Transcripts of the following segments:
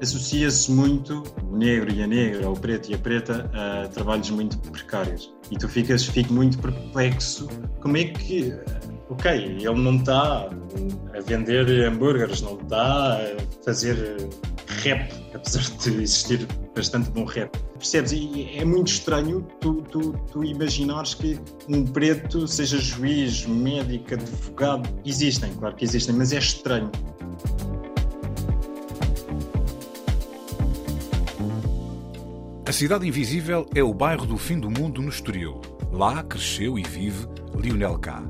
associa-se muito o negro e a negra, o preto e a preta a trabalhos muito precários. E tu ficas fico muito perplexo como é que ok, ele não está a vender hambúrgueres, não está a fazer rap, apesar de existir bastante bom rap. Percebes? E é muito estranho tu, tu, tu imaginares que um preto seja juiz, médico, advogado. Existem, claro que existem, mas é estranho. A Cidade Invisível é o bairro do fim do mundo no Estoril. Lá cresceu e vive Lionel K.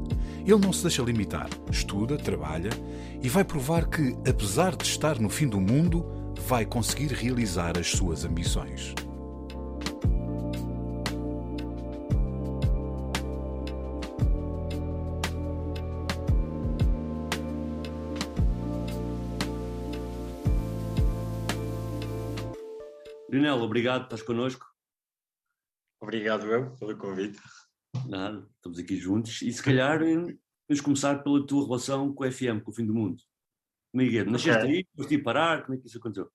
Ele não se deixa limitar, estuda, trabalha e vai provar que, apesar de estar no fim do mundo, vai conseguir realizar as suas ambições. Lionel, obrigado, estás connosco. Obrigado eu pelo convite. Nada, estamos aqui juntos. E se calhar vamos começar pela tua relação com o FM, com o fim do mundo. É? Nasceste okay. aí, foste parar, como é que isso aconteceu?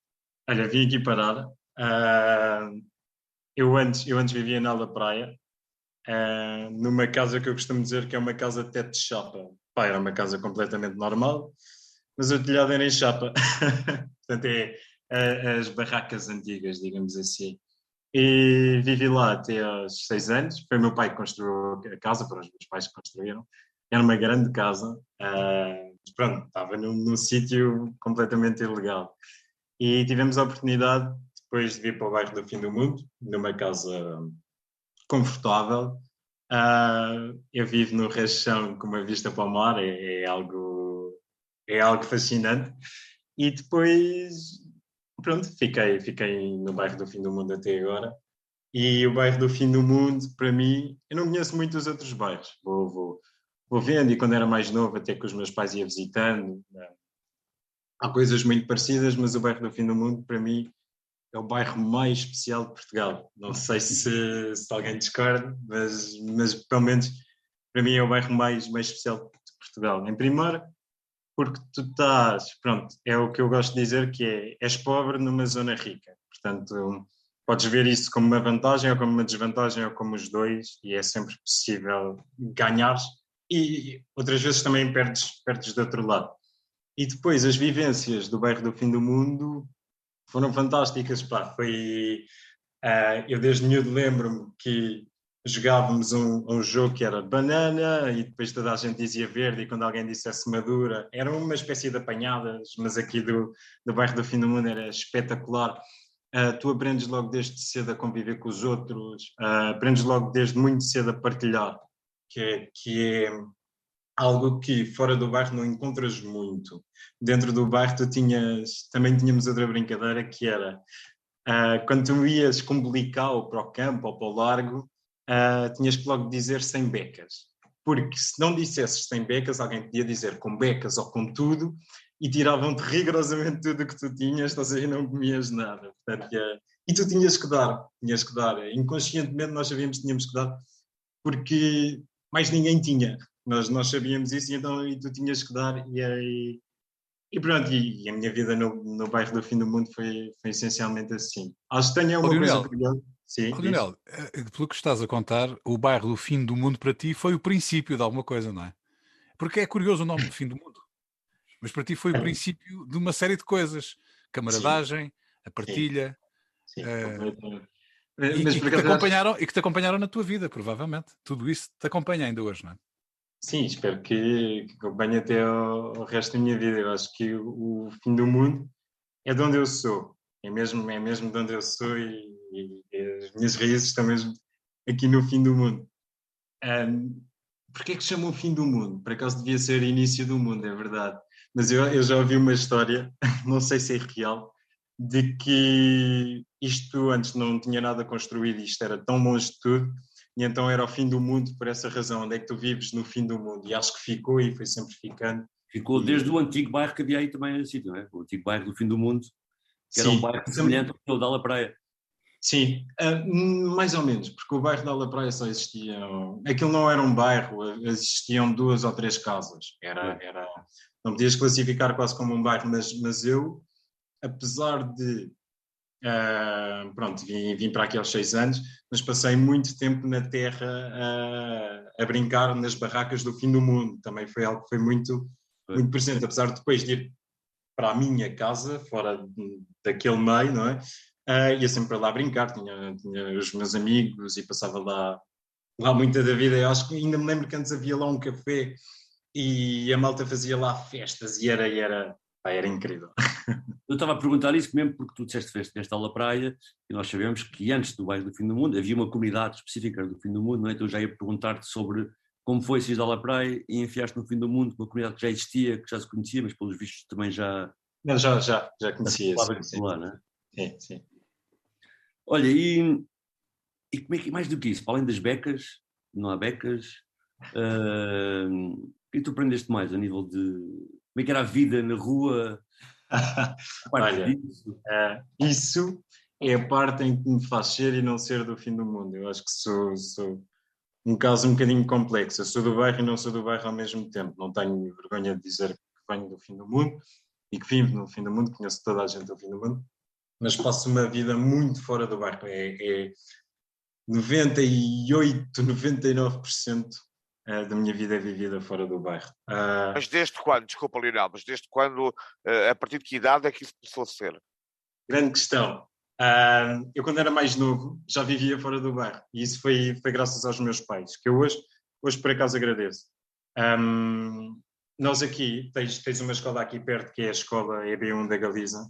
Olha, vim aqui parar. Uh, eu, antes, eu antes vivia na Alda Praia, uh, numa casa que eu costumo dizer que é uma casa de teto de chapa. Pá, era uma casa completamente normal, mas o telhado era em chapa. Portanto, é, as barracas antigas, digamos assim. E vivi lá até aos seis anos. Foi meu pai que construiu a casa, para os meus pais que construíram. Era uma grande casa. Uh, pronto, estava num, num sítio completamente ilegal. E tivemos a oportunidade, depois de vir para o bairro do Fim do Mundo, numa casa confortável. Uh, eu vivo no Rechão com uma vista para o mar, é, é, algo, é algo fascinante. E depois pronto, fiquei, fiquei no bairro do Fim do Mundo até agora. E o bairro do Fim do Mundo, para mim, eu não conheço muito os outros bairros. Vou, vou, vou vendo e quando era mais novo, até que os meus pais iam visitando. Né? Há coisas muito parecidas, mas o bairro do Fim do Mundo, para mim, é o bairro mais especial de Portugal. Não sei se, se alguém discorda, mas, mas pelo menos para mim é o bairro mais, mais especial de Portugal. Em primeiro, porque tu estás, pronto, é o que eu gosto de dizer que é, és pobre numa zona rica, portanto podes ver isso como uma vantagem ou como uma desvantagem ou como os dois e é sempre possível ganhar e outras vezes também perdes, perdes do outro lado. E depois as vivências do bairro do fim do mundo foram fantásticas, pá, foi... Uh, eu desde miúdo lembro-me que jogávamos um, um, jogo que era banana e depois toda a gente dizia verde e quando alguém dissesse madura, era uma espécie de apanhadas, mas aqui do, do bairro do fim do mundo era espetacular. Uh, tu aprendes logo desde cedo a conviver com os outros, uh, aprendes logo desde muito cedo a partilhar, que é, que é algo que fora do bairro não encontras muito. Dentro do bairro tu tinhas, também tínhamos outra brincadeira que era uh, quando tu ias com Belical para o campo ou para o largo, uh, tinhas que logo dizer sem becas. Porque se não dissesses sem becas, alguém podia dizer com becas ou com tudo e tiravam-te rigorosamente tudo o que tu tinhas, ou seja, não comias nada. Portanto, uh, e tu tinhas que dar, tinhas que dar. Inconscientemente nós sabíamos que tínhamos que dar porque mais ninguém tinha. Nós, nós sabíamos isso e então e tu tinhas que dar e, e, e pronto, e, e, a minha vida no, no bairro do fim do mundo foi, foi essencialmente assim. Acho que tenho uma coisa curiosa. Sim. Leonel, eh, pelo que estás a contar, o bairro do fim do mundo para ti foi o princípio de alguma coisa, não é? Porque é curioso o nome do fim do mundo. Mas para ti foi o princípio de uma série de coisas. Camaradagem, Sim. a partilha. Sim. Uh, e, e, que te acompanharam, e que te acompanharam na tua vida, provavelmente. Tudo isso te acompanha ainda hoje, não é? Sim, espero que, que acompanhe até o, resto da minha vida. Eu acho que o, o fim do mundo é de onde eu sou é mesmo, é mesmo de onde eu sou e, e, as minhas raízes estão mesmo aqui no fim do mundo. Um, Porquê é que chamam o fim do mundo? Por acaso devia ser início do mundo, é verdade. mas eu, eu já ouvi uma história, não sei se é real, de que isto antes não tinha nada construído, isto era tão longe de tudo, e então era o fim do mundo por essa razão. Onde é que tu vives no fim do mundo? E acho que ficou e foi sempre ficando. Ficou desde o antigo bairro que havia aí também sítio, não é? O antigo bairro do fim do mundo, que era Sim, um bairro semelhante ao da Praia. Sim, uh, mais ou menos, porque o bairro da La Praia só existia. Aquilo não era um bairro, existiam duas ou três casas. Era, era, não podias classificar quase como um bairro, mas, mas eu, apesar de. Uh, pronto, vim, vim para aqui aos seis anos, mas passei muito tempo na terra uh, a brincar nas barracas do fim do mundo. Também foi algo que foi muito, muito presente, apesar de depois de ir para a minha casa, fora daquele meio, não é? Uh, ia sempre para lá brincar, tinha, tinha os meus amigos e passava lá, lá muita da vida. Eu acho que ainda me lembro que antes havia lá um café e a malta fazia lá festas e era, e era, pá, era incrível. Eu estava a perguntar isso mesmo porque tu disseste feste nesta aula praia e nós sabemos que antes do bairro do fim do mundo havia uma comunidade específica do fim do mundo, não é? Então eu já ia perguntar-te sobre como foi sair da aula praia e enfiaste no fim do mundo, uma comunidade que já existia, que já se conhecia, mas pelos vistos também já... Não, já, já, já conhecia. Já sim, lá, não é? Sim, sim. Olha, e, e como é que, mais do que isso, para além das becas, não há becas, uh, que é tu aprendeste mais a nível de como é que era a vida na rua? Olha, uh, isso é a parte em que me faz ser e não ser do fim do mundo. Eu acho que sou, sou um caso um bocadinho complexo. Eu sou do bairro e não sou do bairro ao mesmo tempo. Não tenho vergonha de dizer que venho do fim do mundo e que vivo no fim do mundo, conheço toda a gente do fim do mundo mas passo uma vida muito fora do barco. É, é 98, 99% eh, da minha vida é vivida fora do bairro. Uh... Mas desde quando, desculpa Lionel, mas desde quando, uh, a partir de que idade é que isso começou a ser? Grande questão. Uh, eu quando era mais novo já vivia fora do bairro e isso foi, foi graças aos meus pais, que eu hoje, hoje por acaso agradeço. Um, nós aqui, tens, tens uma escola aqui perto que é a escola EB1 da Galiza,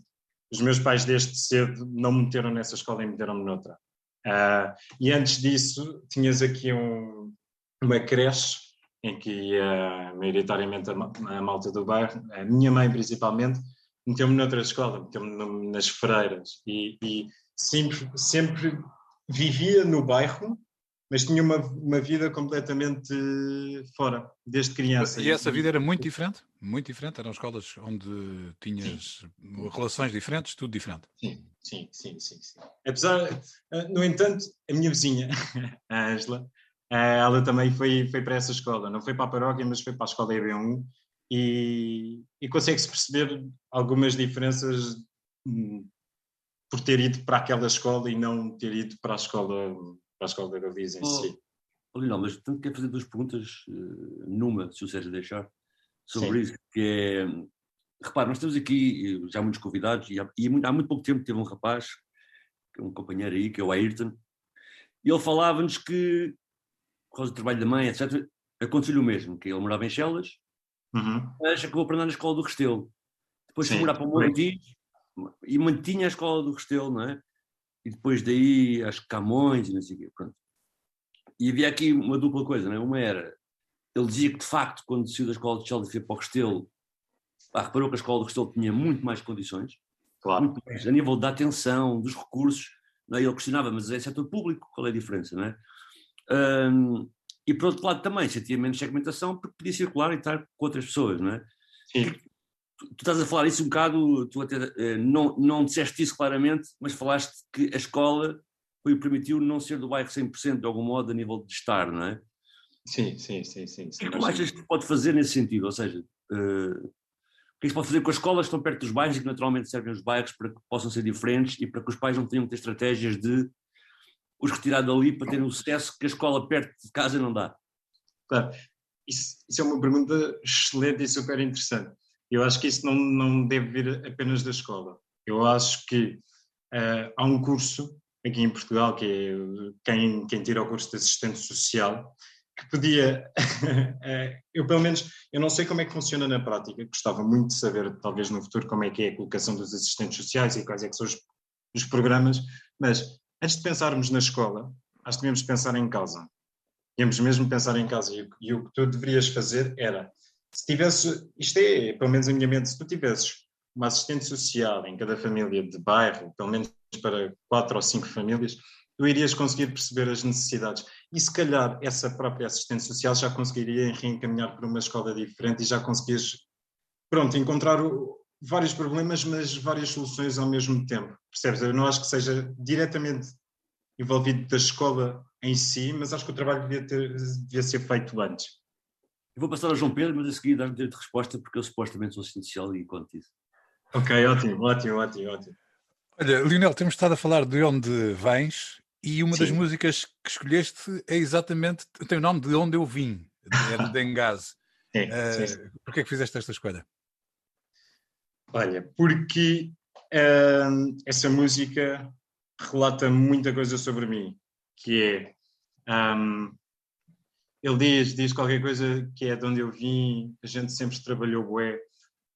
os meus pais desde cedo não me meteram nessa escola e meteram-me noutra. Uh, e antes disso, tinhas aqui um, uma creche em que ia maioritariamente a, a, malta do bairro, a minha mãe principalmente, meteu-me noutra escola, meteu-me nas freiras e, e sempre, sempre vivia no bairro, mas tinha uma, uma vida completamente fora, desde criança. E essa vida era muito diferente? Muito diferente? Eram escolas onde tinhas sim. relações diferentes, tudo diferente? Sim, sim, sim, sim, sim. Apesar, eh, no entanto, a minha vizinha, a Angela, eh, ela também foi, foi para essa escola, não foi para a paróquia, mas foi para a escola EB1 e, e consegue-se perceber algumas diferenças hum, por ter ido para aquela escola e não ter ido para a escola para a escola da Galiza em oh, si. Oh, não, mas tanto quero fazer duas perguntas, uh, numa, se o Sérgio deixar, sobre Sim. isso, que é, repare, nós temos aqui eh, já muitos convidados e, há, e há muito pouco tempo teve um rapaz, que é um companheiro aí, que é o Ayrton, e ele falava-nos que, por causa do trabalho da mãe, etc., aconteceu-lhe o mesmo, que ele morava em Chelas, uhum. mas acabou por andar na escola do Restelo. Depois foi morar para o Montijo e mantinha a escola do Restelo, não é? E depois daí as Camões e não sei o quê, pronto. E havia aqui uma dupla coisa, não é? Uma era, ele dizia que de facto, quando saiu da escola de Chelsea foi para o Restelo, pá, reparou que a escola do Restelo tinha muito mais condições, claro. muito mais, a nível da atenção, dos recursos, não é? ele questionava, mas é setor público, qual é a diferença, não é? Um, e por outro lado também sentia menos segmentação porque podia circular e estar com outras pessoas, não é? Sim tu estás a falar isso um bocado, tu até eh, não, não disseste isso claramente, mas falaste que a escola foi permitiu não ser do bairro 100% de algum modo a nível de estar, não é? Sim, sim, sim. sim, sim o que tu achas que pode fazer nesse sentido? Ou seja, uh, o que é que se pode fazer com as escolas que estão perto dos bairros e que naturalmente servem os bairros para que possam ser diferentes e para que os pais não tenham que ter estratégias de os retirar dali para terem o sucesso que a escola perto de casa não dá? Claro, isso, isso é uma pergunta excelente e super interessante. Eu acho que isso não, não deve vir apenas da escola. Eu acho que uh, há um curso aqui em Portugal, que é quem, quem tira o curso de assistente social, que podia, uh, eu pelo menos, eu não sei como é que funciona na prática, gostava muito de saber, talvez no futuro, como é que é a colocação dos assistentes sociais e quais é que são os, os programas, mas antes de pensarmos na escola, acho que devemos pensar em casa. Devemos mesmo pensar em casa e, e o que tu deverias fazer era se tivesse, isto é, pelo menos a minha mente, se tu tivesses uma assistente social em cada família de bairro, pelo menos para quatro ou cinco famílias, tu irias conseguir perceber as necessidades. E se calhar essa própria assistente social já conseguiria reencaminhar para uma escola diferente e já conseguias, pronto, encontrar o, vários problemas, mas várias soluções ao mesmo tempo. Percebes? Eu não acho que seja diretamente envolvido da escola em si, mas acho que o trabalho devia, ter, devia ser feito antes. Vou passar ao João Pedro, mas a seguir dar-me direito de resposta, porque eu supostamente sou assistente social e conto isso. Ok, ótimo, ótimo, ótimo, ótimo. Olha, Lionel, temos estado a falar de onde vens e uma Sim. das músicas que escolheste é exatamente, tem o nome de Onde Eu Vim, é de Dengaz. Sim, uh, sim. Porquê é que fizeste esta escolha? Olha, porque uh, essa música relata muita coisa sobre mim, que é um, ele diz, diz qualquer coisa que é de onde eu vim, a gente sempre trabalhou bué,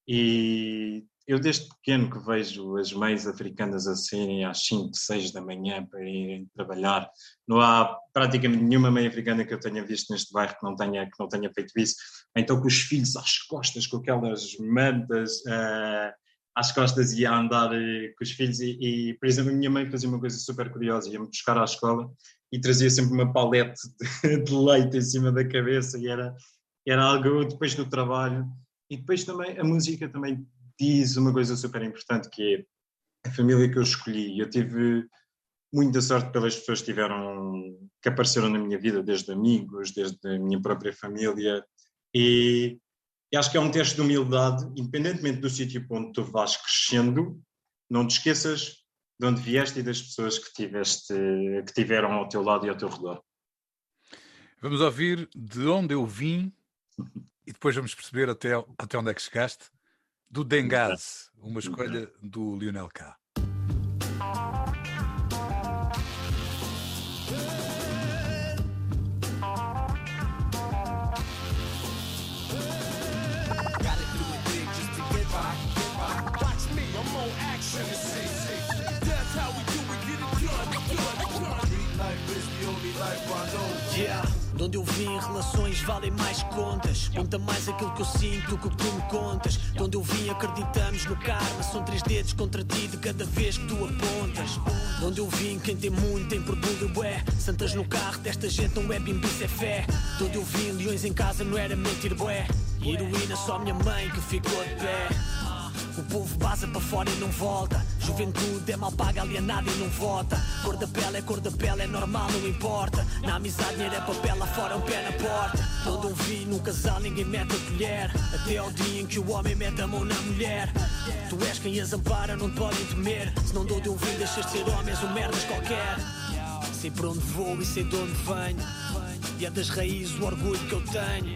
e eu desde pequeno que vejo as mães africanas a saírem às 5, 6 da manhã para irem trabalhar. Não há praticamente nenhuma mãe africana que eu tenha visto neste bairro que não tenha, que não tenha feito isso. Então com os filhos às costas, com aquelas mantas uh, às costas e a andar uh, com os filhos. E, e, por exemplo, a minha mãe fazia uma coisa super curiosa, ia-me buscar à escola e trazia sempre uma palete de, de leite em cima da cabeça e era, era algo depois do trabalho. E depois também a música também diz uma coisa super importante que é a família que eu escolhi. Eu tive muita sorte pelas pessoas que tiveram que apareceram na minha vida, desde amigos, desde a minha própria família. E, e acho que é um teste de humildade, independentemente do sítio onde tu vais crescendo, não te esqueças de onde vieste e das pessoas que, tiveste, que tiveram ao teu lado e ao teu redor. Vamos ouvir de onde eu vim e depois vamos perceber até, até onde é que chegaste do Dengaz, uma escolha do Lionel K. onde eu vim, relações valem mais contas. Conta mais aquilo que eu sinto que o que tu me contas. De onde eu vim, acreditamos no karma. São três dedos contra ti de cada vez que tu apontas. De onde eu vim, quem tem muito tem orgulho, é. Santas no carro desta gente não é bimbice, é fé. De onde eu vim, leões em casa não era mentir, bué. Heroína, só minha mãe que ficou de pé. O povo baza para fora e não volta. Juventude é mal paga, alienada e não vota. Cor da pele é cor da pele, é normal, não importa. Na amizade, dinheiro é papel, lá fora é um pé na porta. Quando um vinho num casal, ninguém mete a colher. Até ao dia em que o homem mete a mão na mulher. Tu és quem as ampara, não te podem temer. Se não dou de um vinho, deixas de ser homem, és um merdas qualquer. Sei por onde vou e sei de onde venho. E é das raízes o orgulho que eu tenho.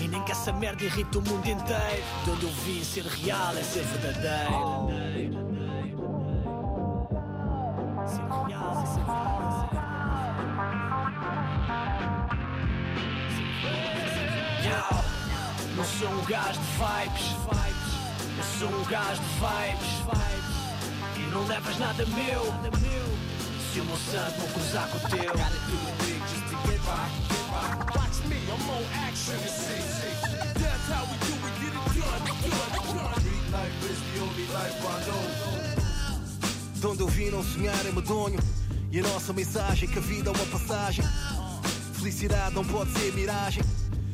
E nem que essa merda irrita o mundo inteiro. De onde eu vim ser real é ser verdadeiro. É. Não sou um gajo de vibes. Eu sou um gajo de vibes. E não levas nada meu. Se o meu sangue não cruzar com o teu. Onde eu vim não sonhar é medonho. E a nossa mensagem que a vida é uma passagem. Felicidade não pode ser miragem.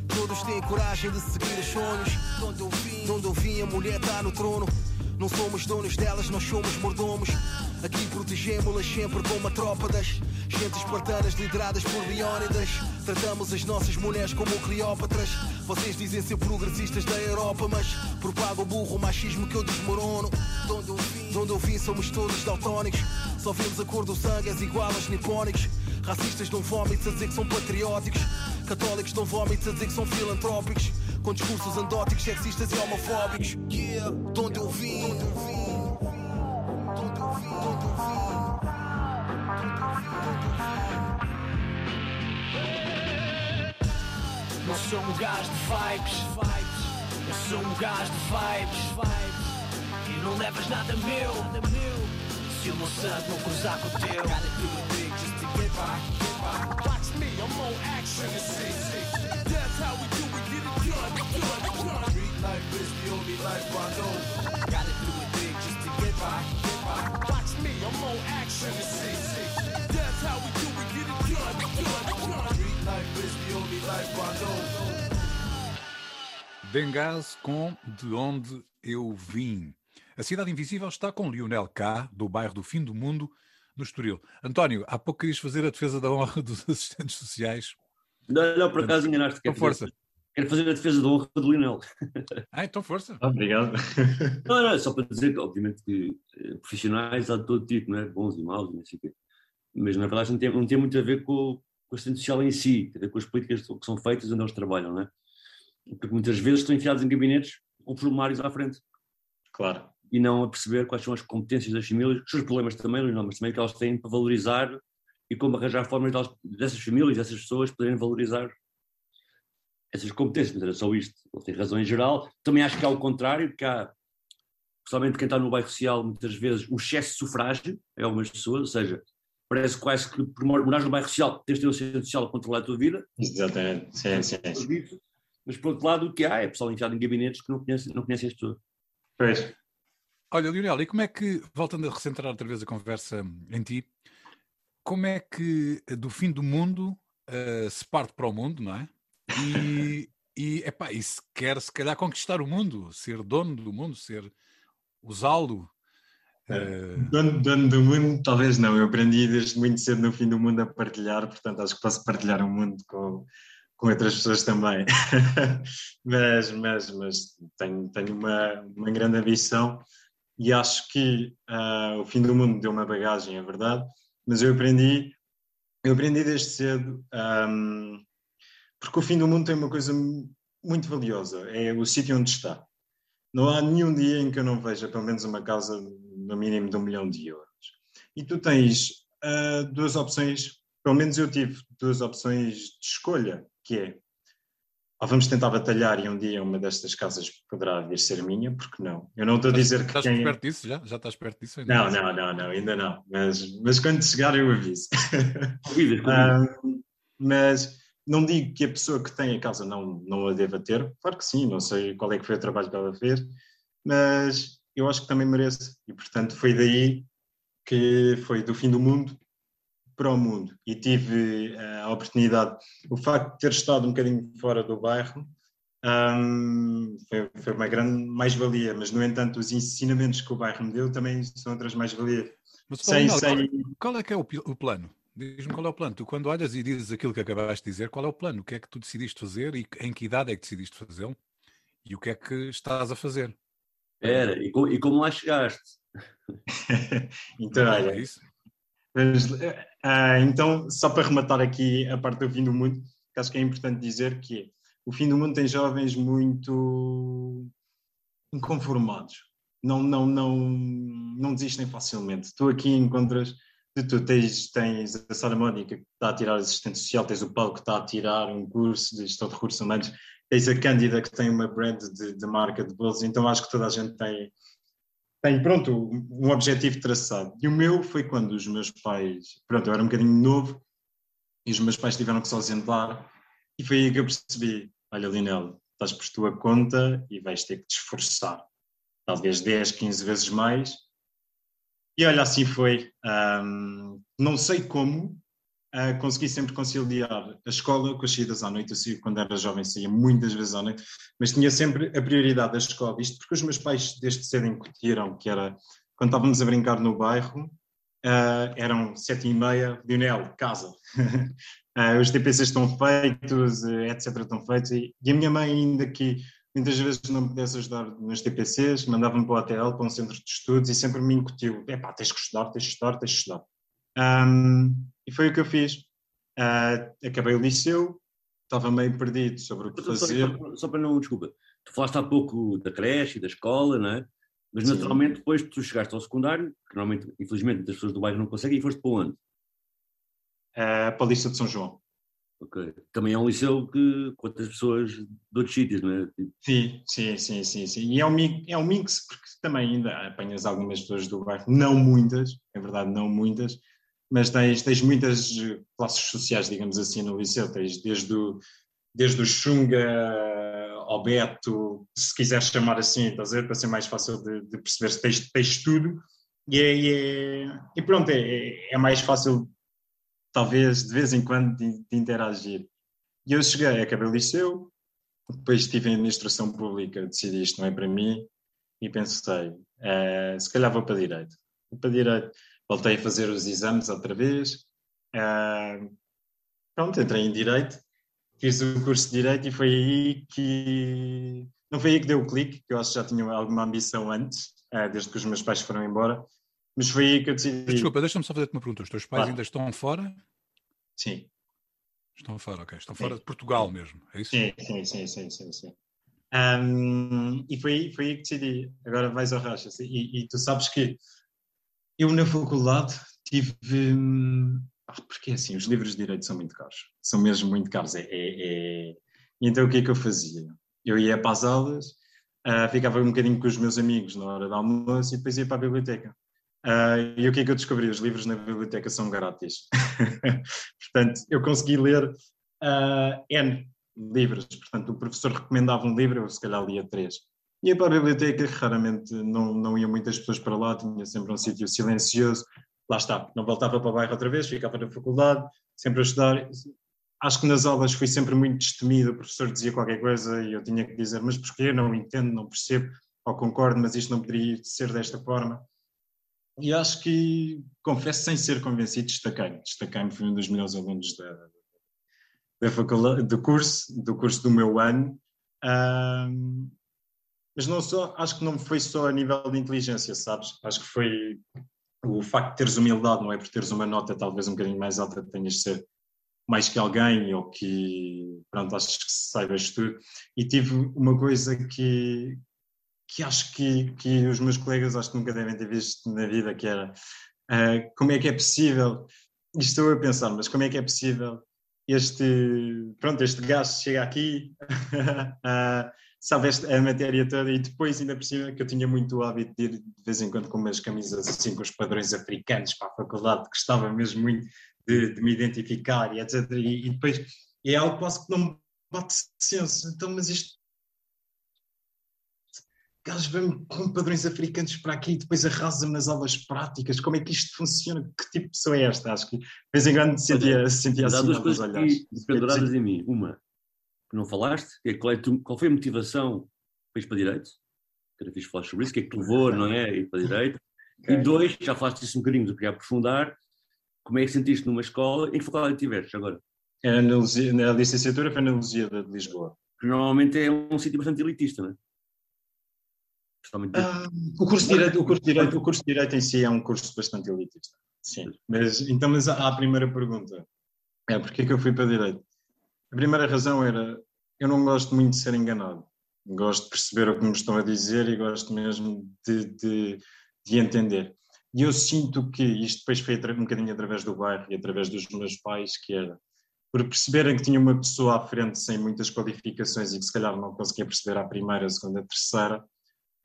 Todos têm coragem de seguir os sonhos. De onde eu vim, vim a mulher está no trono. Não somos donos delas, nós somos mordomos. Aqui protegemos-las sempre com uma tropa das gentes espartanas lideradas por Leónidas. Tratamos as nossas mulheres como Cleópatras. Vocês dizem ser progressistas da Europa, mas propagam burro o machismo que eu desmorono. De onde eu vim, de onde eu vim somos todos daltónicos. Só vemos a cor do sangue, és igual aos nipónicos. Racistas dão vómitos a dizer que são patrióticos. Católicos dão vómitos a dizer que são filantrópicos. Com discursos andóticos, sexistas e homofóbicos. Yeah, de onde eu vim, de onde eu vim. De onde eu vim, eu sou um gajo de vibes, eu sou um gajo de vibes. E não levas nada meu, se o meu não cruzar com o teu. Watch me, I'm on action. That's how we do it, get it done. the only life I know. Gotta do just to get by. Get by. Watch me, I'm more action see. That's how we do it, get it done, done, done. Street life is the only life I know. Benghazi com De Onde Eu Vim. A Cidade Invisível está com Lionel K, do bairro do Fim do Mundo, no Estoril. António, há pouco querias fazer a defesa da honra dos assistentes sociais. Não, não por acaso enganaste. Com força. Quero fazer a defesa da honra do Lionel. Ah, então força. Obrigado. Não, não, é só para dizer que, obviamente, que eh, profissionais há de todo tipo, não é? Bons e maus, não sei o quê. Mas, na verdade, não tem, não tem muito a ver com, com a assistente social em si, com as políticas que são feitas onde eles trabalham, não é? Porque muitas vezes estão enfiados em gabinetes com formulários à frente Claro. e não a perceber quais são as competências das famílias, os seus problemas também, Lionel, mas também o que elas têm para valorizar e como arranjar formas delas- dessas famílias, dessas pessoas poderem valorizar essas competências. Mas era só isto. Ele tem razão em geral. Também acho que há o contrário, que há, principalmente quem está no bairro social, muitas vezes, um excesso de sufrágio em algumas pessoas, ou seja, parece quase que por mor- morares no bairro social tens de ter um centro social a controlar a tua vida, Exatamente. Sim, sim. mas por outro lado o que há é pessoal enfiado em gabinetes que não conhecem, não conhecem as pessoas. Pois. Olha, Lionel, e como é que, voltando a recentrar outra vez a conversa em ti, como é que do fim do mundo eh, se parte para o mundo, não é? E, e, epá, e se quer, se calhar, conquistar o mundo, ser dono do mundo, ser usá-lo. Eh, Dono, dono do mundo, talvez não. Eu aprendi desde muito cedo no fim do mundo a partilhar, portanto acho que posso partilhar o mundo com, com outras pessoas também. mas mas, mas tenho, tenho uma, uma grande ambição e acho que ah, o fim do mundo deu uma bagagem, é verdade, mas eu aprendi, eu aprendi desde cedo, ahm, porque o fim do mundo tem uma coisa muito valiosa, é o sítio onde está. Não há nenhum dia em que eu não veja pelo menos uma casa no mínimo de um milhão de euros. E tu tens ah, duas opções, pelo menos eu tive duas opções de escolha, que é ou vamos tentar batalhar e um dia uma destas casas poderá vir ser minha, porque não? Eu não estou a dizer que estás quem... perto disso já? Já estás perto disso? ainda? Não, não, não, não, ainda não. Mas, mas quando chegar eu aviso. Convidas, convidas. Ah, mas não digo que a pessoa que tem a casa não, não a deva ter, claro que sim, não sei qual é que foi o trabalho que ela fez, mas eu acho que também merece. E portanto foi daí que foi do fim do mundo para o mundo. E tive eh, a oportunidade, o facto de ter estado um bocadinho fora do bairro, ahm, foi, foi uma grande mais-valia, mas no entanto os ensinamentos que o bairro me deu também são outras mais-valias. Mas, Sem, sem, Qual é que é o, o plano? Diz-me qual é o plano. Tu, quando olhas e dizes aquilo que acabaste de dizer, qual é o plano? O que é que tu decidiste fazer e em que idade é que decidiste fazê-lo? E o que é que estás a fazer? Era, e, co- e como lá chegaste? então, olha, É isso? Mas, ah, então, só para rematar aqui a parte do fim do mundo, que acho que é importante dizer que é, o fim do mundo tem jovens muito inconformados, não, não, não, não desistem facilmente. Tu aqui encontras tu tens, tens a Sara Mónica que está a tirar assistente social, tens o Paulo que está a tirar um curso de gestão de recursos humanos, tens a Cândida que tem uma brand de, de marca de bolsos, então acho que toda a gente tem, tem, pronto, um objetivo traçado. E o meu foi quando os meus pais, pronto, eu era um bocadinho novo e os meus pais tiveram que se ausentar e foi aí que eu percebi, olha Linel, estás por tua conta e vais ter que te esforçar, talvez 10, 15 vezes mais. E olha, assim foi. Ahm, não sei como, ah, consegui sempre conciliar a escola com as saídas à noite. Eu saía, quando era jovem saía muitas vezes à noite, mas tinha sempre a prioridade da escola. Isto porque os meus pais desde cedo incutiram que era, quando estávamos a brincar no bairro, ah, eram sete e meia, Lionel, casa. Ah, os TPCs estão feitos, eh, etc. estão feitos. E, e a minha mãe ainda que muitas vezes não me pudesse ajudar nos TPCs, mandava-me para o ATL, para um centro de estudos, e sempre me incutiu, epá, tens que estudar, tens que estudar, tens que estudar. Ahm, e foi o que eu fiz. Ah, acabei o liceu, estava meio perdido sobre o que Só, só- fazer. só- só para não, desculpa, tu falaste há pouco da creche e da escola, não é? Mas Sim. naturalmente depois tu chegaste ao secundário, que normalmente, infelizmente, muitas pessoas do bairro não conseguem, e foste para onde? Ah, para o Liceu de São João. Ok. Também é um liceu que outras pessoas de outros sítios, não é? Tipo, Sim, sim, sim, sim, sim. E é um, é um mix, porque também ainda apanhas algumas pessoas do bairro, não muitas, é verdade, não muitas, mas tens, tens muitas classes sociais, digamos assim, no liceu. Tens desde o, desde o Xunga ao Beto, se quiseres chamar assim, estás a para ser mais fácil de, de perceber tens, tens tudo. E, é, e, é, e pronto, é, é, mais fácil, talvez, de vez em quando, de, de interagir. E eu cheguei, acabei o liceu, depois estive em administração pública, decidi isto não é para mim, e pensei, uh, se calhar vou para direito. Vou para direito. Voltei a fazer os exames outra vez. Uh, pronto, entrei em direito, fiz o curso de direito e foi aí que. Não foi aí que deu o clique, que eu acho que já tinha alguma ambição antes, uh, desde que os meus pais foram embora. Mas foi aí que eu decidi. Desculpa, deixa-me só fazer-te uma pergunta. Os teus pais claro. ainda estão fora? Sim. Estão fora, ok. Estão fora sim. de Portugal mesmo, é isso? Sim, sim, sim, sim, sim. sim. Um, e foi, foi aí que decidi. Agora vais ao racha. E, e, tu sabes que eu na faculdade tive. Ah, porque assim, os livros de direito são muito caros. São mesmo muito caros. É, é, é... Então o que é que eu fazia? Eu ia para as aulas, uh, ficava um bocadinho com os meus amigos na hora do almoço e depois ia para a biblioteca. Uh, e o que é que eu descobri? Os livros na biblioteca são grátis. Portanto, eu consegui ler uh, N livros. Portanto, o professor recomendava um livro, eu se calhar lia três. Ia para a biblioteca, raramente não, não iam muitas pessoas para lá, tinha sempre um sítio silencioso. Lá está, não voltava para o bairro outra vez, ficava na faculdade, sempre a estudar. Acho que nas aulas fui sempre muito destemido, o professor dizia qualquer coisa e eu tinha que dizer, mas porquê? Não entendo, não percebo, ou concordo, mas isto não poderia ser desta forma. E acho que, confesso, sem ser convencido, destaquei-me. Destaquei-me, fui um dos melhores alunos da, da faculdade, do curso, do curso do meu ano. Um, mas não só, acho que não foi só a nível de inteligência, sabes? Acho que foi o facto de teres humildade, não é por teres uma nota talvez um bocadinho mais alta, tenhas de ser mais que alguém ou que, pronto, acho que saibas tudo. E tive uma coisa que, que acho que, que os meus colegas acho que nunca devem ter visto na vida, que era uh, como é que é possível, e estou a pensar, mas como é que é possível este, pronto, este gajo chega aqui, uh, sabe a matéria toda e depois ainda por cima que eu tinha muito o hábito de ir de vez em quando com umas camisas assim com os padrões africanos para a faculdade, gostava mesmo muito de, de me identificar e etc. E, e, depois é algo quase que não me bate senso. Então, mas isto gajo vem com padrões africanos para aqui e depois arrasa-me nas aulas práticas. Como é que isto funciona? Que tipo de pessoa é esta? Acho que de vez em quando sentia, sentia assim. Duas coisas olhares. penduradas em mim. Uma, que não falaste, que é qual, é tu, qual foi a motivação para ir para direito? Que era fixe falar sobre isso, o que é que levou, não é? Ir para direito. Okay. E dois, já falaste isso um bocadinho, do que aprofundar, como é que sentiste numa escola, em que faculdade tiveste agora? É na, na licenciatura foi na Lusíada de Lisboa. Que normalmente é um sítio bastante elitista, não é? Ah, o, curso de direito, o, curso de direito, o curso de Direito em si é um curso bastante elitista. Sim. Mas, então, mas a, a primeira pergunta é porque é que eu fui para Direito? A primeira razão era eu não gosto muito de ser enganado. Gosto de perceber o que me estão a dizer e gosto mesmo de, de, de entender. E eu sinto que isto depois foi um bocadinho através do bairro e através dos meus pais, que era por perceberem que tinha uma pessoa à frente sem muitas qualificações e que se calhar não conseguia perceber à primeira, à segunda, à terceira,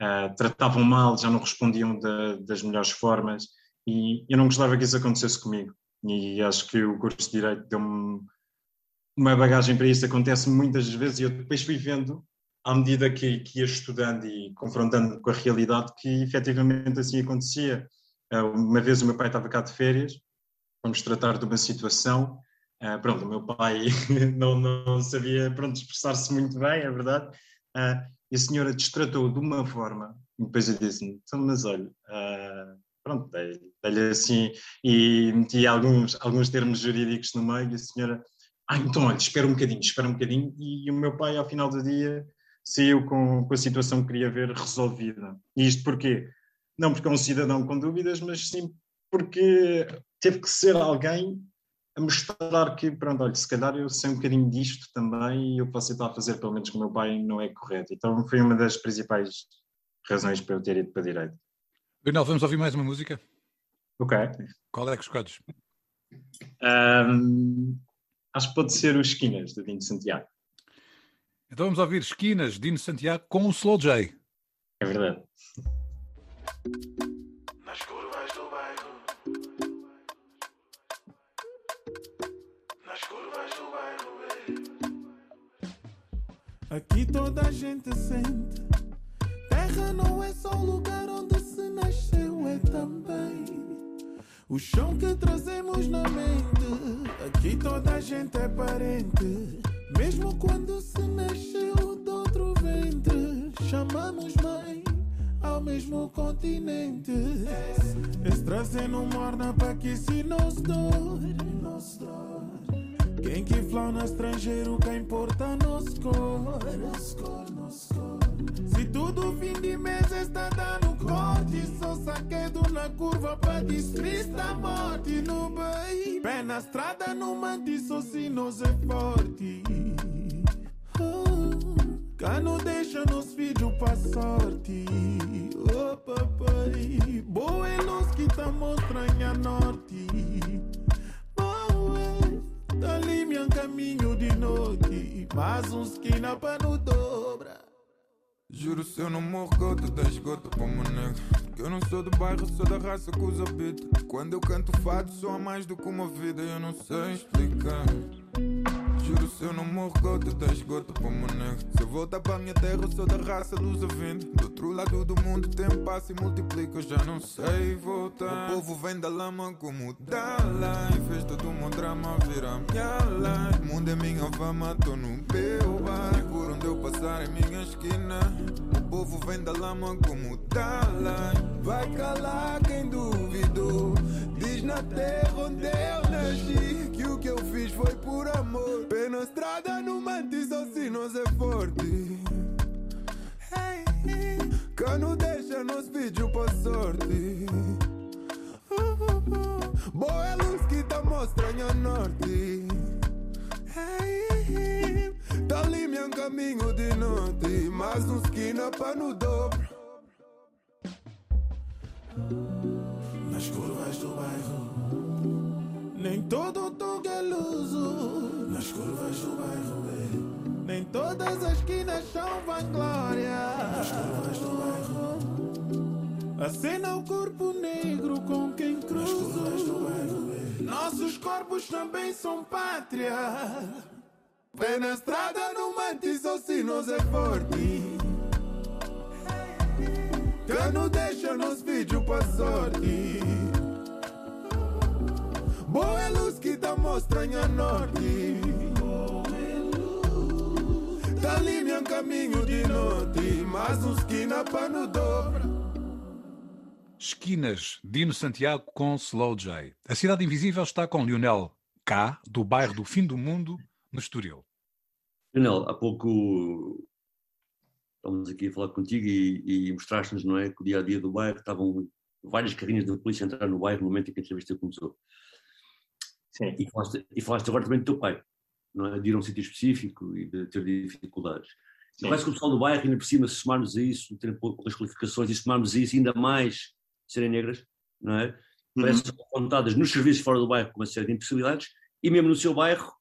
uh, tratavam mal, já não respondiam das melhores formas e eu não gostava que isso acontecesse comigo e acho que o curso de Direito deu-me uma bagagem para isso, acontece muitas vezes e eu depois fui vendo à medida que, que ia estudando e confrontando com a realidade que efetivamente assim acontecia. Uh, uma vez o meu pai estava cá de férias, vamos tratar de uma situação Uh, pronto, o meu pai não, não sabia pronto, expressar-se muito bem, é verdade. Uh, e a senhora destratou de uma forma, e depois eu disse-me, então, mas olha, uh, pronto, dei-lhe assim, e meti alguns, alguns termos jurídicos no meio, e a senhora, ah, então olha, espera um bocadinho, espera um bocadinho, e, e o meu pai, ao final do dia, saiu com, com a situação que queria ver resolvida. E isto porquê? Não porque é um cidadão com dúvidas, mas sim porque teve que ser alguém a mostrar que, pronto, olha, se calhar eu sei um bocadinho disto também e o que você está a fazer, pelo menos com o meu pai, não é correto. Então foi uma das principais razões para eu ter ido para a direita. Leonel, vamos ouvir mais uma música? Ok. Qual é que escolhes? Um, acho que pode ser o Esquinas, de Dino Santiago. Então vamos ouvir Esquinas, Dino Santiago, com o Slow J. É verdade. Aqui toda a gente sente. Terra não é só o lugar onde se nasceu, é também o chão que trazemos na mente. Aqui toda a gente é parente. Mesmo quando se nasceu de outro ventre, chamamos mãe ao mesmo continente. Esse trazendo morna para que se nos dor. Nos dor. Quem que flauta estrangeiro, que importa nos cor. Se tudo fim de mês está dando corte, só saquedo na curva para destruir a morte no bem. Pé na estrada, no mante, só se nos é forte. Cá não deixa nos filhos pra sorte. Oh, papai, boa é que tá mostrando a norte. Tá ali meu caminho de noite, mais uns esquina para no dobra. Juro se eu não morro gota, 10 gota para uma nega Que eu não sou do bairro, sou da raça que os habita Quando eu canto fado, sou a mais do que uma vida Eu não sei explicar Juro se eu não morro gota, 10 gota para nega Se eu voltar para minha terra, eu sou da raça dos avindos Do outro lado do mundo, tempo passa e multiplica Eu já não sei voltar. O povo vem da lama como Dalai Fez todo o meu drama virar minha life. O mundo é minha fama, tô no meu bar E por onde eu passar é minha esquina. O povo vem da lama como Dalai Vai calar quem duvidou. Diz na terra onde eu nasci Que que foi por amor. Pé estrada no mante só se nós é forte hey. Cano deixa nos vídeos pra sorte. Boa é luz que tá mostrando a norte. Tá ali meu caminho de noite Mais um esquina para no dobro. Nas curvas do bairro, nem todo tudo é luso. Nas curvas do bairro, nem todas as esquinas são vanglória. Nas curvas do bairro, acena o corpo negro com quem cruza. Nas curvas do bairro, é. nossos corpos também são pátria. Pé na estrada, no mante, só se nós é forte. Que não deixa nos vídeos pra sorte Boa é luz que tá mostrando a norte Tá ali meu caminho de noite Mais um esquina para no dobra Esquinas, Dino Santiago com Slow J. A Cidade Invisível está com Lionel K, do bairro do Fim do Mundo, no Estoril. Lionel, há pouco estávamos aqui a falar contigo e, e mostraste-nos, não é, que o dia a dia do bairro estavam várias carrinhas da polícia a entrar no bairro no momento em que a entrevista começou. Sim. E falaste, e falaste agora também do teu pai, não é? De ir a um sítio específico e de ter dificuldades. Sim. Parece que o pessoal do bairro, ainda por cima, se somarmos a isso, terem poucas qualificações e somarmos a isso, ainda mais serem negras, não é? Parece que são confrontadas nos serviços fora do bairro com uma série de impossibilidades e mesmo no seu bairro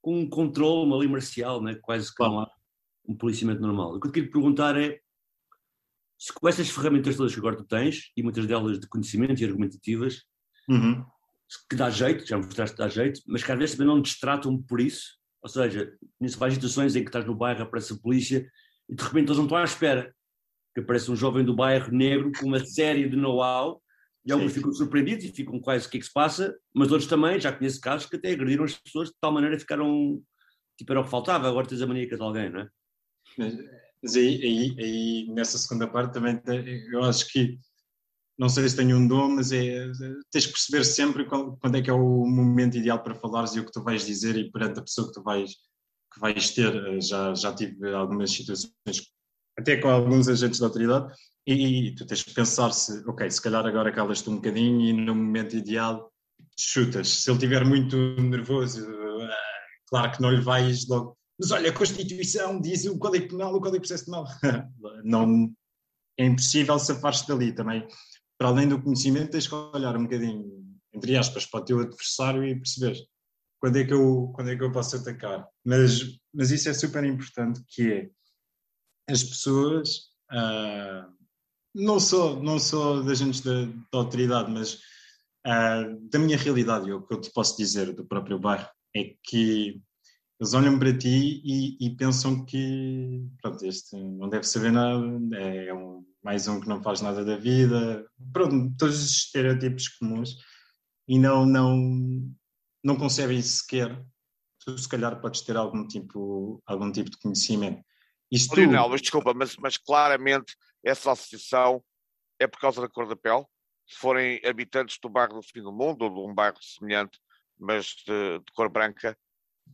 com um controle, uma lei marcial, né? quase que não há um policiamento normal. O que eu te queria perguntar é se com essas ferramentas todas que agora tu tens, e muitas delas de conhecimento e argumentativas, Uhum. Que dá jeito, já mostraste que dá jeito, mas que às vezes também não distratam por isso. Ou seja, conheço várias situações em que estás no bairro, aparece a polícia e de repente eles não estão à espera. Que aparece um jovem do bairro negro com uma série de know-how e alguns Sim. ficam surpreendidos e ficam quase o que é que se passa, mas outros também, já conheço casos que até agrediram as pessoas de tal maneira que ficaram, tipo, era o que faltava, agora tens a maníaca de alguém, não é? Mas, mas aí, aí, aí, nessa segunda parte, também eu acho que, não sei se tenho um dom, mas é, tens que perceber sempre quando é que é o momento ideal para falares e o que tu vais dizer e perante a pessoa que tu vais, que vais ter. Eh, Já, já tive algumas situações, até com alguns agentes da autoridade, e, e tu tens que pensar se, ok, se calhar agora calas-te um bocadinho e no momento ideal chutas. Se ele estiver muito nervoso, eh, claro que não lhe vais logo mas olha, a Constituição diz o Código Penal, o Código Processo Penal. Não, é impossível safar-se dali também. Para além do conhecimento, tens que olhar um bocadinho, entre aspas, para o teu adversário e perceber quando é que eu, quando é que eu posso atacar. Mas, mas isso é super importante, que é as pessoas, ah, não só, não só da gente da, da autoridade, mas ah, da minha realidade, e o que eu te posso dizer do próprio bairro, é que eles olham para ti e, e, pensam que, pronto, este não deve saber nada, é um, mais um que não faz nada da vida, pronto, todos os estereótipos comuns e não, não, não concebem sequer tu se calhar podes ter algum tipo, algum tipo de conhecimento. Isto... Lionel, mas desculpa, mas, mas claramente essa associação é por causa da cor da pele? Se forem habitantes do bairro do fim do mundo ou de um bairro semelhante, mas de, de cor branca,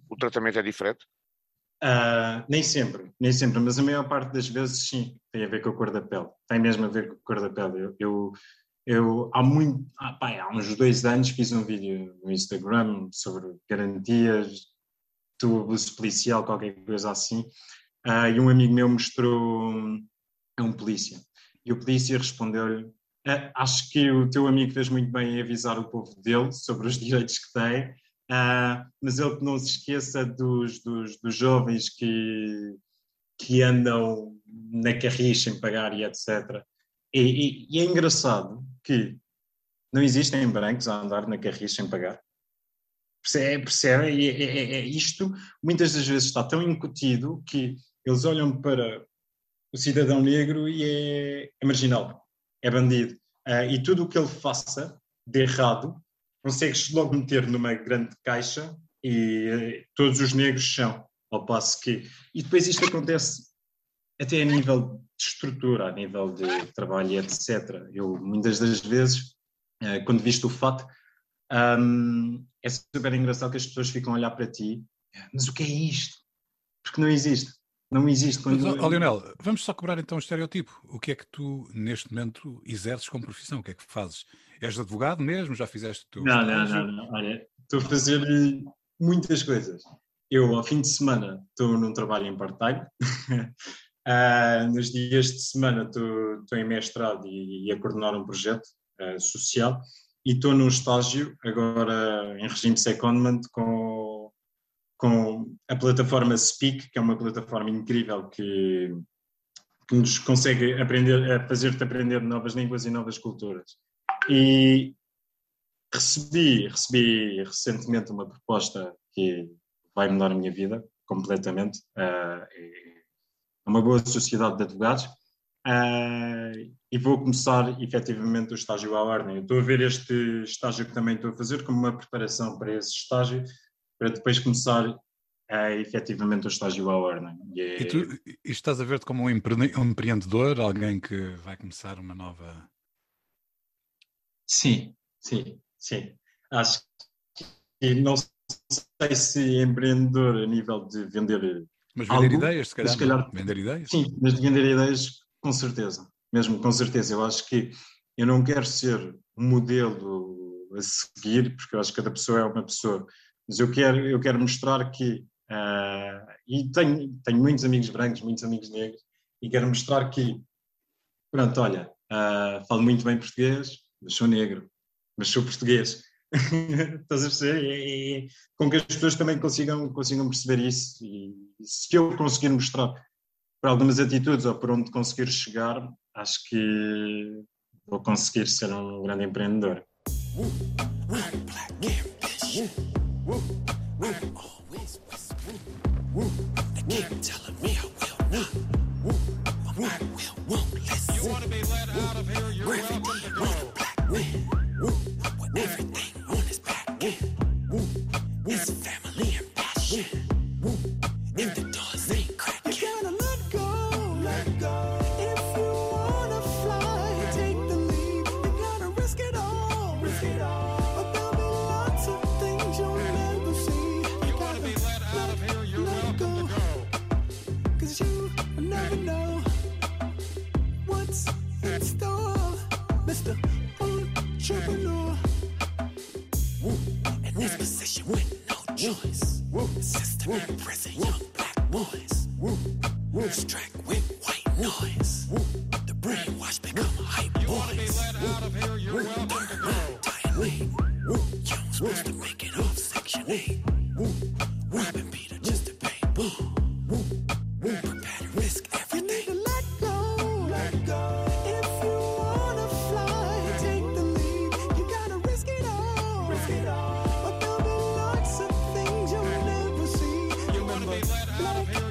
o tratamento é diferente? Uh, nem sempre, nem sempre, mas a maior parte das vezes sim, tem a ver com a cor da pele, tem mesmo a ver com a cor da pele. Eu, eu, eu há, muito, ah, há uns dois anos fiz um vídeo no Instagram sobre garantias do abuso policial, qualquer coisa assim, uh, e um amigo meu mostrou a um polícia. E o polícia respondeu-lhe: ah, Acho que o teu amigo fez muito bem em avisar o povo dele sobre os direitos que tem, uh, mas ele que não se esqueça dos, dos, dos jovens que, que andam na carriça sem pagar e etc. E, e, e, é engraçado que não existem brancos a andar na carriça sem pagar. Percebe? percebe? É, é, é, isto muitas das vezes está tão incutido que eles olham para o cidadão negro e é, é marginal, é bandido. Uh, e tudo o que ele faça de errado, consegues logo meter numa grande caixa e uh, todos os negros são, ao passo que. E depois isto acontece até a nível de estrutura, a nível de trabalho, etc. Eu, muitas das vezes, uh, quando visto o fato, um, é super engraçado que as pessoas ficam a olhar para ti, mas o que é isto? Porque não existe. Não existe. Quando... Mas, oh, Leonel, vamos só cobrar então o estereotipo. O que é que tu, neste momento, exerces como profissão? O que é que fazes? És advogado mesmo? Já fizeste o teu não, não, não, não. Olha, estou a fazer muitas coisas. Eu, ao fim de semana, estou num trabalho em part-time. uh, nos dias de semana, estou, estou em mestrado e, e, a coordenar um projeto uh, social e estou num estágio agora em regime secondment com, com a plataforma Speak, que é uma plataforma incrível que, que nos consegue aprender, fazer-te aprender novas línguas e novas culturas. E recebi, recebi recentemente uma proposta que vai mudar a minha vida completamente. Uh, é uma boa sociedade de advogados Uh, e vou começar efetivamente o estágio à ordem. Eu estou a ver este estágio que também estou a fazer como uma preparação para esse estágio, para depois começar uh, efetivamente o estágio à ordem. E, é... e tu e estás a ver-te como um, empre um empreendedor, alguém que vai começar uma nova. Sim, sim, sim. Acho que não sei se empreendedor a nível de vender. Mas vender algo, ideias, se calhar. Se calhar vender ideias? Sim, mas de vender ideias com certeza, mesmo com certeza. Eu acho que eu não quero ser um modelo a seguir, porque eu acho que cada pessoa é uma pessoa, mas eu quero, eu quero mostrar que, uh, e tenho, tenho muitos amigos brancos, muitos amigos negros, e quero mostrar que, pronto, olha, uh, falo muito bem português, mas sou negro, mas sou português. Estás a perceber? E, e, com que as pessoas também consigam, consigam perceber isso. E, e se eu conseguir mostrar por algumas atitudes ou por onde conseguir chegar, acho que vou conseguir ser um grande empreendedor. woo, woo. Always was woo, woo. They keep telling me I will not. Woo, woo. I will won't listen. You want to be led out of here? You're welcome to go. Black man, woo. woo. everything be let out of here.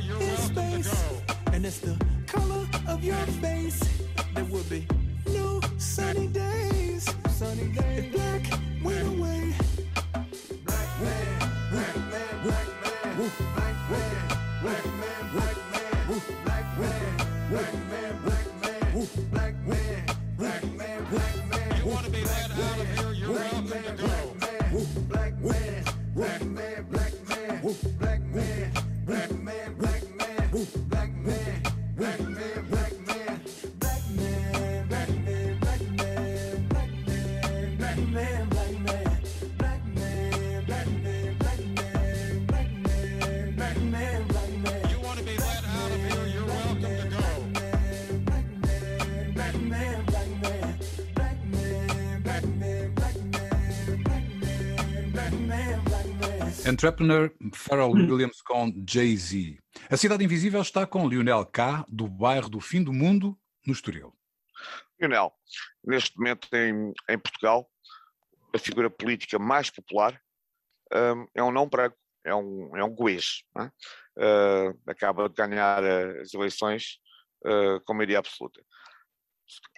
Entrepreneur Pharrell Williams com Jay-Z. A Cidade Invisível está com Lionel K, do bairro do Fim do Mundo, no Estoril. Lionel, neste momento em, em Portugal, a figura política mais popular hum, é um não branco, é um, é um goês. é? Ah, acaba de ganhar as eleições ah, com maioria absoluta.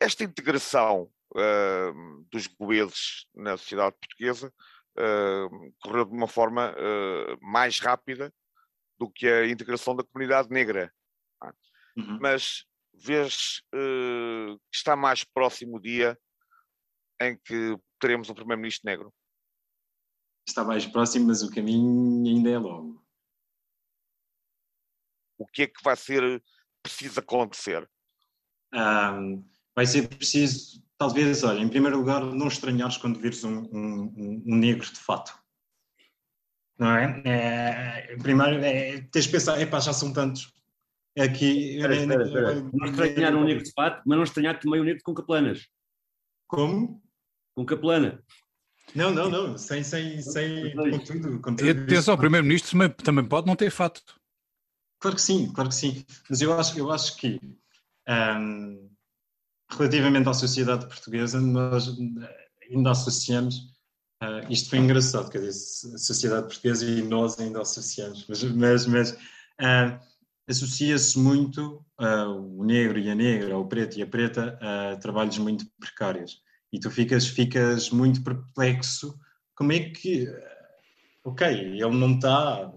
Esta integração ah, dos goeses na sociedade portuguesa ah, correu de uma forma ah, mais rápida do que a integração da comunidade negra Uhum. mas vês eh, que está mais próximo o dia em que teremos um primeiro-ministro negro. Está mais próximo, mas o caminho ainda é longo. O que é que vai ser preciso acontecer? Ahm, vai ser preciso, talvez, olha, em primeiro lugar, não estranhares quando vires um, um- um- um negro de fato. Não é? é primeiro, é, tens de pensar, epá, já são tantos. Aqui, Espera, espera, espera. Não estranhar um negro de fato, mas não estranhar também um negro com caplanas. Como? Com caplana. Não, não, não, sem, sem, sem, E tudo atenção, o Primeiro-Ministro também, também pode não ter fato. Claro que sim, claro que sim. Mas eu acho, eu acho que, ahm, relativamente à sociedade portuguesa, nós ainda associamos. ah, isto foi engraçado, quer dizer, a sociedade portuguesa e nós ainda associamos, mas, mas, mas ah, associa-se muito ah, o negro e a negra, o preto e a preta a trabalhos muito precários. E tu ficas, ficas muito perplexo. Como é que ok, ele não está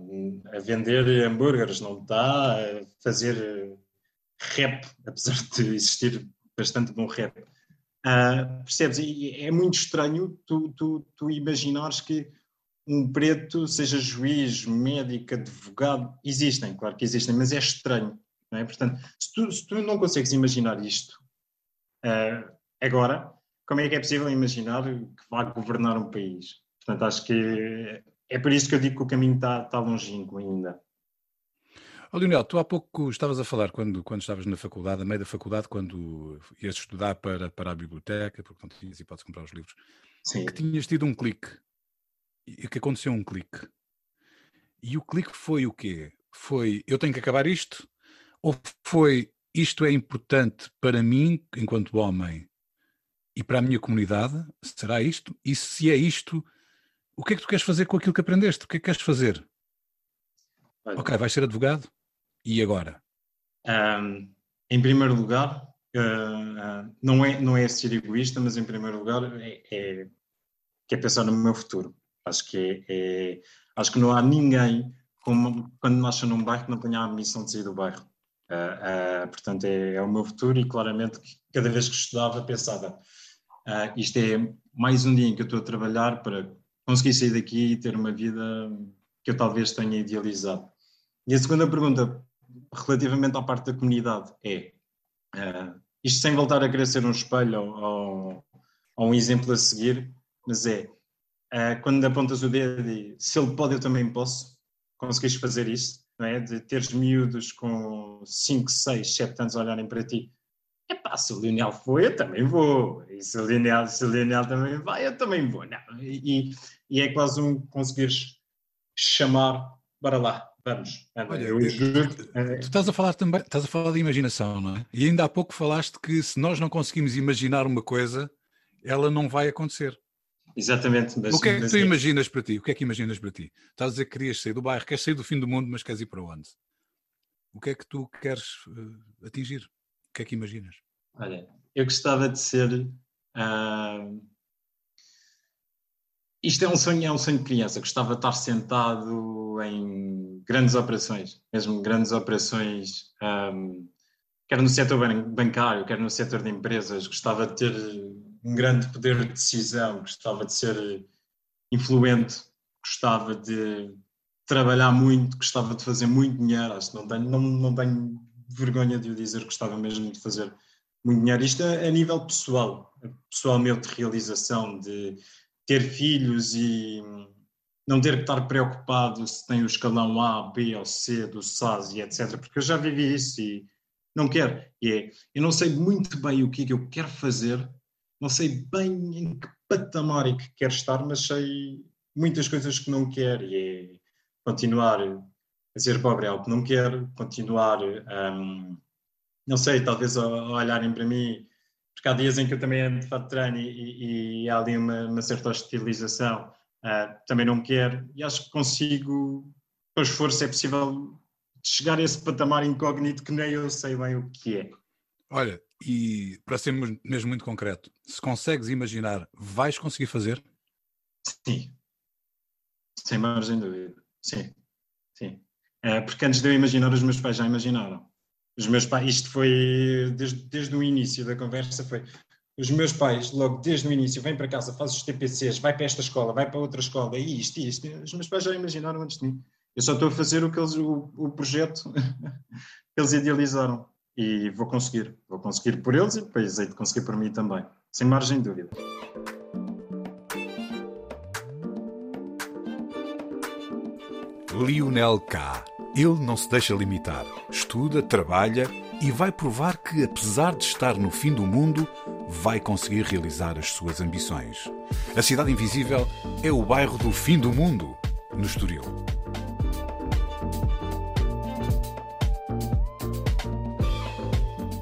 a vender hambúrgueres, não está a fazer rap, apesar de existir bastante bom rap. Ah, percebes? E é muito estranho tu, tu, tu imaginares que um preto seja juiz, médico, advogado. Existem, claro que existem, mas é estranho. Não é? Portanto, se tu, se tu não consegues imaginar isto ah, agora, como é que é possível imaginar que vai governar um país? Portanto, acho que é por isso que eu digo que o caminho está, está longínquo ainda. Ó Lionel, tu há pouco estavas a falar quando, quando estavas na faculdade, a meio da faculdade, quando ias estudar para, para a biblioteca, porque não tinhas hipótese de comprar os livros, Sim. que tinhas tido um clique. E que aconteceu um clique. E o clique foi o quê? Foi eu tenho que acabar isto? Ou foi isto é importante para mim, enquanto homem, e para a minha comunidade? Será isto? E se é isto, o que é que tu queres fazer com aquilo que aprendeste? O que é que queres fazer? Olha, Ok, vais ser advogado? E agora? Ahm, em primeiro lugar, ah, ah, não, é, não é ser egoísta, mas em primeiro lugar é, é, é pensar no meu futuro. Acho que, é, é- acho que não há ninguém como, quando nasce num bairro que não tenha a missão de sair do bairro. Ah, portanto, é, é o meu futuro e claramente cada vez que estudava pensava isto é mais um dia em que eu estou a trabalhar para conseguir sair daqui e ter uma vida que eu talvez tenha idealizado. E a segunda pergunta, relativamente à parte da comunidade, é ah, isto sem voltar a querer ser um espelho ou, ou- um exemplo a seguir, mas é ah, quando apontas o dedo e se ele pode, eu também posso, conseguires fazer isso, não é? De teres miúdos com 5, 6, 7 anos a olharem para ti. Epá, se o Lionel foi, eu também vou. E se o Lionel, se o Lionel também vai, eu também vou. Não, e, e é quase um conseguires chamar, bora lá, vamos. Olha, eu juro, eh, Tu estás a falar também, estás a falar de imaginação, não é? E ainda há pouco falaste que se nós não conseguimos imaginar uma coisa, ela não vai acontecer. Exatamente. Mas, o que é que mas tu imaginas para ti? O que é que imaginas para ti? Estás a dizer que querias sair do bairro, queres sair do fim do mundo, mas queres ir para onde? O que é que tu queres eh, atingir? que é que imaginas? Olha, eu gostava de ser. Uh, isto é um sonho, é um sonho de criança. Gostava de estar sentado em grandes operações, mesmo grandes operações, um, quer no setor bancário, quer no setor de empresas. Gostava de ter um grande poder de decisão, gostava de ser influente, gostava de trabalhar muito, gostava de fazer muito dinheiro. Acho que não tenho, não, não tenho vergonha de o dizer, gostava mesmo de fazer muito dinheiro. Isto é a nível pessoal, pessoal meu de realização, de ter filhos e não ter que estar preocupado se tem o escalão A, B ou C do SAS e etc. Porque eu já vivi isso e não quero. E é, eu não sei muito bem o que é que eu quero fazer, não sei bem em que patamar é que quero estar, mas sei muitas coisas que não quero e é continuar a ser pobre é algo que não quero, continuar, um, não sei, talvez a olharem para mim porque há dias em que eu também ando de fato de treino e, e, e, há ali uma, uma certa hostilização, uh, também não quero, e acho que consigo, com esforço, é possível chegar a esse patamar incógnito que nem eu sei bem o que é. Olha, e para sermos mesmo muito concreto, se consegues imaginar, vais conseguir fazer? Sim, sem margem de dúvida, sim, sim. Uh, porque antes de eu imaginar, os meus pais já imaginaram. Os meus pais, isto foi desde, desde o início da conversa, foi os meus pais, logo desde o início, vem para casa, faz os TPCs, vai para esta escola, vai para outra escola, e isto, e isto. Os meus pais já imaginaram antes de mim. Eu só estou a fazer o, que eles, o, o projeto que eles idealizaram. E vou conseguir. Vou conseguir por eles e depois hei de conseguir por mim também. Sem margem de dúvida. Lionel K. Ele não se deixa limitar, estuda, trabalha e vai provar que, apesar de estar no fim do mundo, vai conseguir realizar as suas ambições. A Cidade Invisível é o bairro do fim do mundo, no Estoril.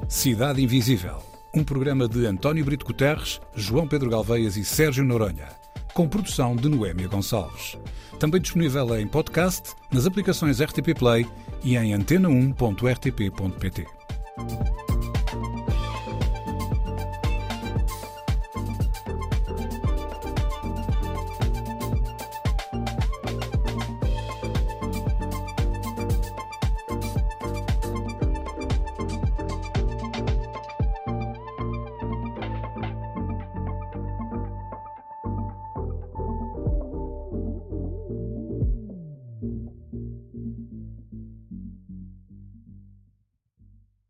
Cidade Invisível, um programa de António Brito Guterres, João Pedro Galveias e Sérgio Noronha, com produção de Noémia Gonçalves. Também disponível em podcast, nas aplicações RTP Play e em antena1.rtp.pt.